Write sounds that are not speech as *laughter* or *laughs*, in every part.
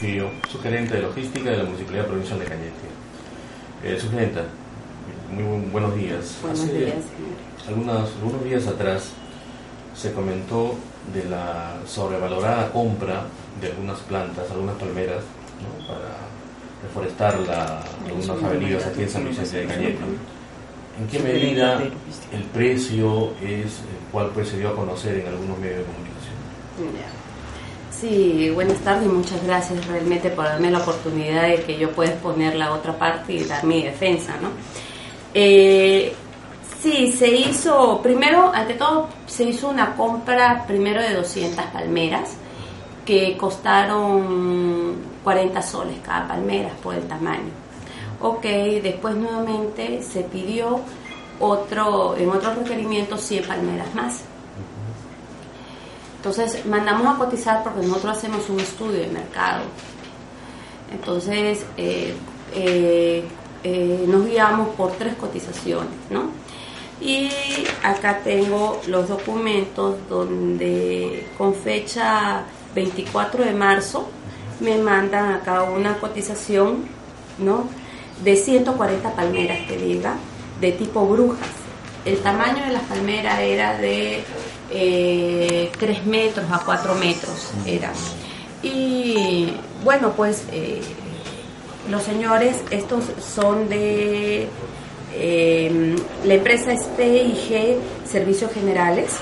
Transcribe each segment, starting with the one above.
su gerente de logística de la Municipalidad Provincial de Cañete. Eh, muy buenos días. Buenos días, algunos, algunos días atrás se comentó de la sobrevalorada compra de algunas plantas, algunas palmeras, para reforestar la, algunas avenidas aquí en San Vicente de Cañete. ¿En qué medida el precio es el cual pues, se dio a conocer en algunos medios de comunicación? Sí, buenas tardes y muchas gracias realmente por darme la oportunidad de que yo pueda exponer la otra parte y dar mi defensa, ¿no? Eh, sí, se hizo, primero, ante todo, se hizo una compra primero de 200 palmeras que costaron 40 soles cada palmera por el tamaño. Ok, después nuevamente se pidió otro, en otro requerimiento 100 palmeras más entonces mandamos a cotizar porque nosotros hacemos un estudio de mercado. Entonces eh, eh, eh, nos guiamos por tres cotizaciones, ¿no? Y acá tengo los documentos donde con fecha 24 de marzo me mandan acá una cotización, ¿no? De 140 palmeras que diga, de tipo brujas. El tamaño de las palmeras era de eh, 3 metros a 4 metros era. Y bueno, pues eh, los señores, estos son de eh, la empresa es Servicios Generales.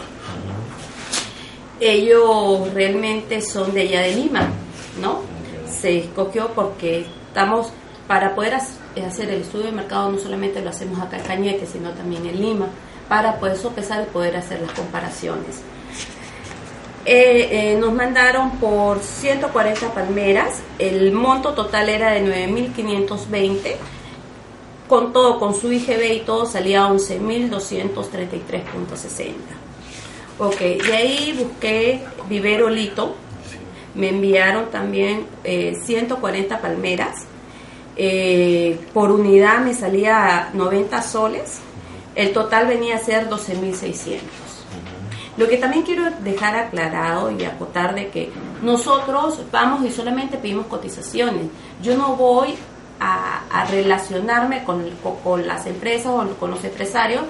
Ellos realmente son de allá de Lima, ¿no? Se escogió porque estamos, para poder hacer el estudio de mercado, no solamente lo hacemos acá en Cañete, sino también en Lima para poder sopesar y poder hacer las comparaciones. Eh, eh, nos mandaron por 140 palmeras, el monto total era de 9.520, con todo, con su IGB y todo salía 11.233.60. Ok, y ahí busqué Vivero Lito, me enviaron también 140 eh, palmeras, por unidad me salía 90 soles, el total venía a ser 12.600. Lo que también quiero dejar aclarado y acotar de que nosotros vamos y solamente pedimos cotizaciones. Yo no voy a, relacionarme con, con, las empresas o con los empresarios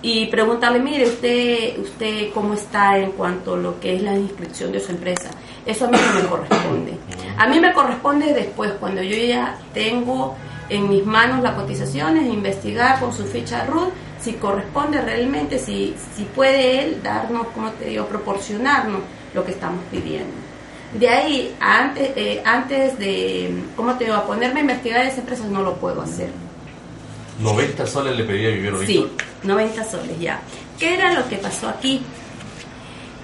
y preguntarle, mire, usted, usted cómo está en cuanto a lo que es la inscripción de su empresa. Eso a mí no me corresponde. A mí me corresponde después, cuando yo ya tengo en mis manos las cotizaciones, investigar con su ficha RUT si corresponde realmente, si, si puede él darnos, como te digo, proporcionarnos lo que estamos pidiendo. De ahí, antes, eh, antes de, ¿cómo te digo?, a ponerme a investigar esas empresas no lo puedo hacer. ¿90 soles le pedía vivir Sí, 90 soles ya. ¿Qué era lo que pasó aquí?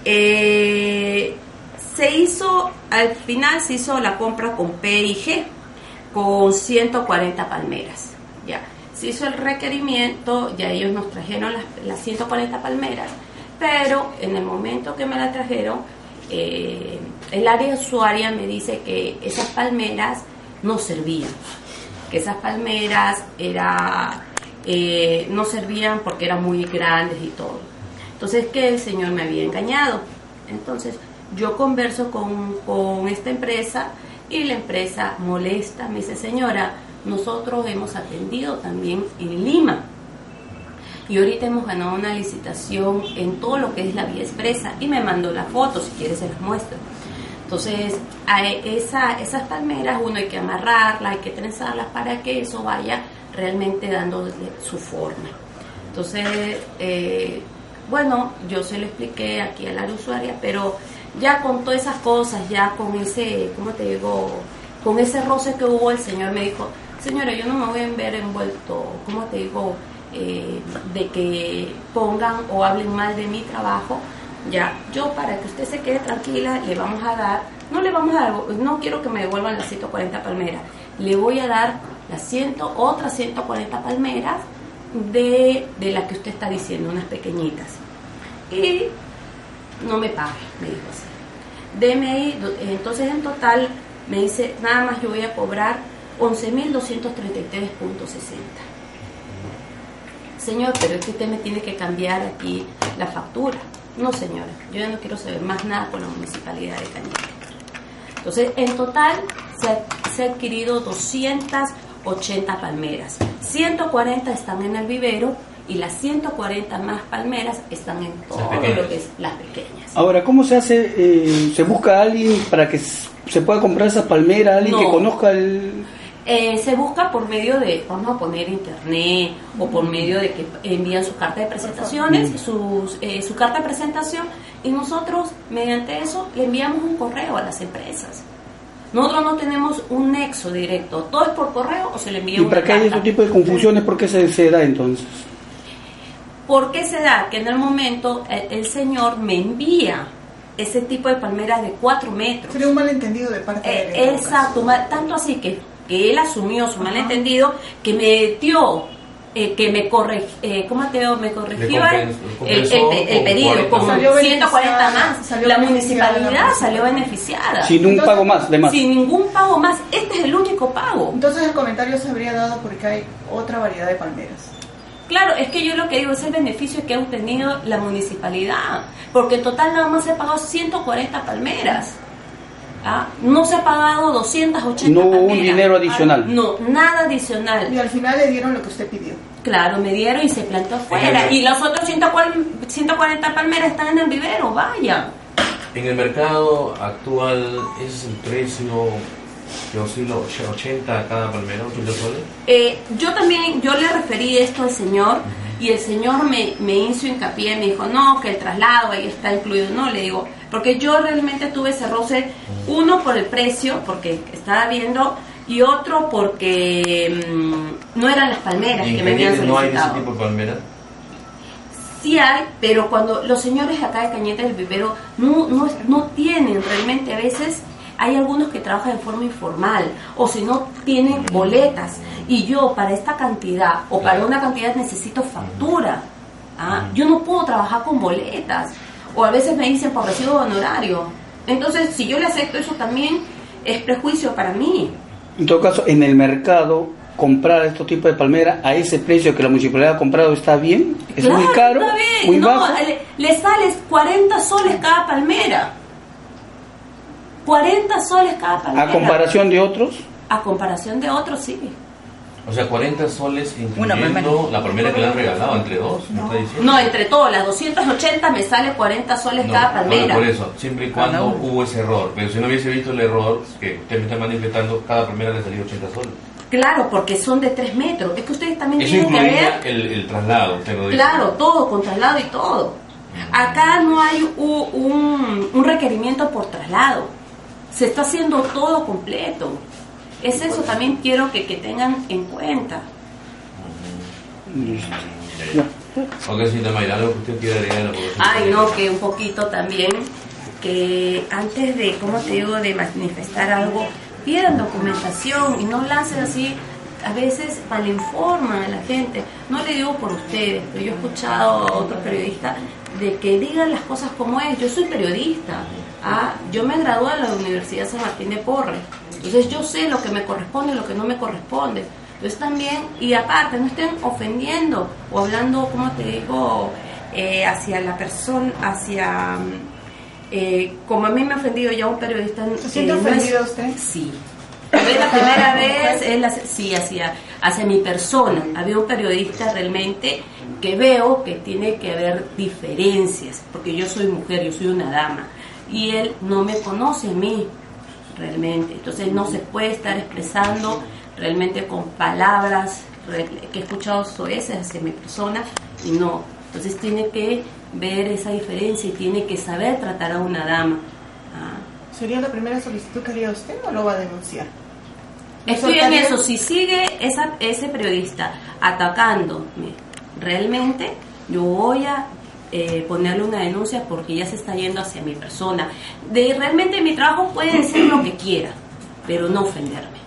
Eh, se hizo, al final se hizo la compra con PIG, con 140 palmeras, ya se hizo el requerimiento, ya ellos nos trajeron las, 140 palmeras, pero en el momento que me la trajeron, eh, el área usuaria me dice que esas palmeras no servían, que esas palmeras era, eh, no servían porque eran muy grandes y todo. Entonces que el señor me había engañado. Entonces yo converso con, con esta empresa y la empresa molesta, me dice, señora, nosotros hemos atendido también en Lima. Y ahorita hemos ganado una licitación en todo lo que es la vía expresa y me mandó la foto, si quieres se las muestro. Entonces, a esa, esas palmeras uno hay que amarrarlas, hay que trenzarlas para que eso vaya realmente dando su forma. Entonces, eh, bueno, yo se lo expliqué aquí a la usuaria, pero ya con todas esas cosas, ya con ese, ¿cómo te digo? Con ese roce que hubo, el Señor me dijo, señora, yo no me voy a ver envuelto, ¿cómo te digo? Eh, de que pongan o hablen mal de mi trabajo, ya, yo para que usted se quede tranquila, le vamos a dar, no le vamos a dar, no quiero que me devuelvan las 140 palmeras, le voy a dar las 100, otras 140 palmeras de, de las que usted está diciendo, unas pequeñitas. Y no me pague, me dijo así. Deme ahí, entonces en total me dice, nada más yo voy a cobrar 11.233.60. Señor, pero es que usted me tiene que cambiar aquí la factura. No, señora, yo ya no quiero saber más nada con la municipalidad de Cañete. Entonces, en total se ha, se ha adquirido 280 palmeras. 140 están en el vivero y las 140 más palmeras están en todo lo que es las pequeñas. Ahora, ¿cómo se hace? eh, ¿Se busca a alguien para que se pueda comprar esa palmera? ¿Alguien No. que conozca el...? Eh, se busca por medio de, vamos a poner internet, o por medio de que envían su carta de presentaciones, sus, eh, su carta de presentación, y nosotros, mediante eso, le enviamos un correo a las empresas. Nosotros no tenemos un nexo directo, todo es por correo o se le envía Y una para que haya carta. ese tipo de confusiones, ¿por qué se, se da entonces? ¿Por qué se da? Que en el momento eh, el señor me envía ese tipo de palmeras de 4 metros. Sería un malentendido de parte de Eh, exacto, tanto así que, que él asumió su malentendido, que me dio, eh, que me corre, eh, ¿cómo te digo? Me corrigió el, el- el- pedido 40 con Salió 140 beneficiada, más. la municipalidad salió beneficiada. Sin un Entonces- pago más, de más. Sin ningún pago más. Este es el único pago. Entonces el comentario se habría dado porque hay otra variedad de palmeras. Claro, es que yo lo que digo es el beneficio que ha obtenido la municipalidad, porque en total nada más se ha pagado 140 palmeras. ¿Ah? No se ha pagado 280 No hubo un dinero adicional. No, nada adicional. Y al final le dieron lo que usted pidió. Claro, me dieron y se plantó afuera. El- Y los otros 140, 140 palmeras están en el vivero, vaya. En el mercado actual, ¿ese es el precio que oscila 80 a cada palmera, 80 soles? Eh, yo también, yo le referí esto al señor y el señor me, me hizo hincapié, me dijo, no, que el traslado ahí está incluido. No, le digo, porque yo realmente tuve ese roce, uno por el precio, porque estaba viendo, y otro porque mm, no eran las palmeras ¿Y que me habían Cañete no hay ese solicitado. tipo de palmera? Sí hay, pero cuando los señores acá de Cañete del Vivero no, no, no tienen realmente, a veces hay algunos que trabajan de forma informal o si no tienen boletas y yo para esta cantidad o para una cantidad necesito factura. ¿ah? Yo no puedo trabajar con boletas o a veces me dicen por recibo de honorario. Entonces, si yo le acepto eso también es prejuicio para mí. En todo caso, en el mercado, comprar estos tipos de palmera a ese precio que la municipalidad ha comprado está bien, es Claro, muy caro, está bien. muy no, bajo. Le, le sales 40 soles cada palmera. 40 soles cada palmera. A comparación de otros, A comparación de otros, sí. O sea, 40 soles incluyendo la palmera que le han regalado entre dos, ¿me está diciendo? No, entre todas las 280 me sale 40 soles No, cada bueno, palmera. por eso, siempre y cuando uno. hubo ese error. Pero si no hubiese visto el error que usted me está manifestando, cada palmera le salía 80 soles. Claro, porque son de 3 metros. Es que ustedes también Eso tienen que ver. el, el traslado, usted lo dice. Claro, todo, con traslado y todo. Acá no hay u- un, un requerimiento por traslado. Se está haciendo todo completo. Es eso también quiero que, que tengan en cuenta. Ok, señorita Mayra, algo que usted quiera agregar a la población. Ay, no, que un poquito también, que antes de, ¿cómo te digo?, de manifestar algo, pidan documentación y no lancen así, a veces malinforman a la gente. No le digo por ustedes, pero yo he escuchado a otros periodistas de que digan las cosas como es. Yo soy periodista, ah, yo me gradué de la Universidad San Martín de Porres, entonces yo sé lo que me corresponde y lo que no me corresponde. Entonces también, y aparte, no estén ofendiendo o hablando, como te digo, eh, hacia la persona, hacia... mm, eh, como a mí me ha ofendido ya un periodista... ¿Se siente eh, no es- ofendido usted? Sí. Es la primera *laughs* vez, es la- sí, hacia, hacia mi persona. Había un periodista realmente que veo que tiene que haber diferencias, porque yo soy mujer, yo soy una dama, y él no me conoce a mí realmente. Entonces no se puede estar expresando realmente con palabras que he escuchado soeces hacia mi persona y no. Entonces tiene que ver esa diferencia y tiene que saber tratar a una dama. Ah. ¿Sería la primera solicitud que haría usted o lo va a denunciar? Estoy en eso. Si sigue esa, ese periodista atacándome realmente, yo voy a eh, ponerle una denuncia porque ya se está yendo hacia mi persona. De realmente mi trabajo puede decir lo que quiera, pero no ofenderme.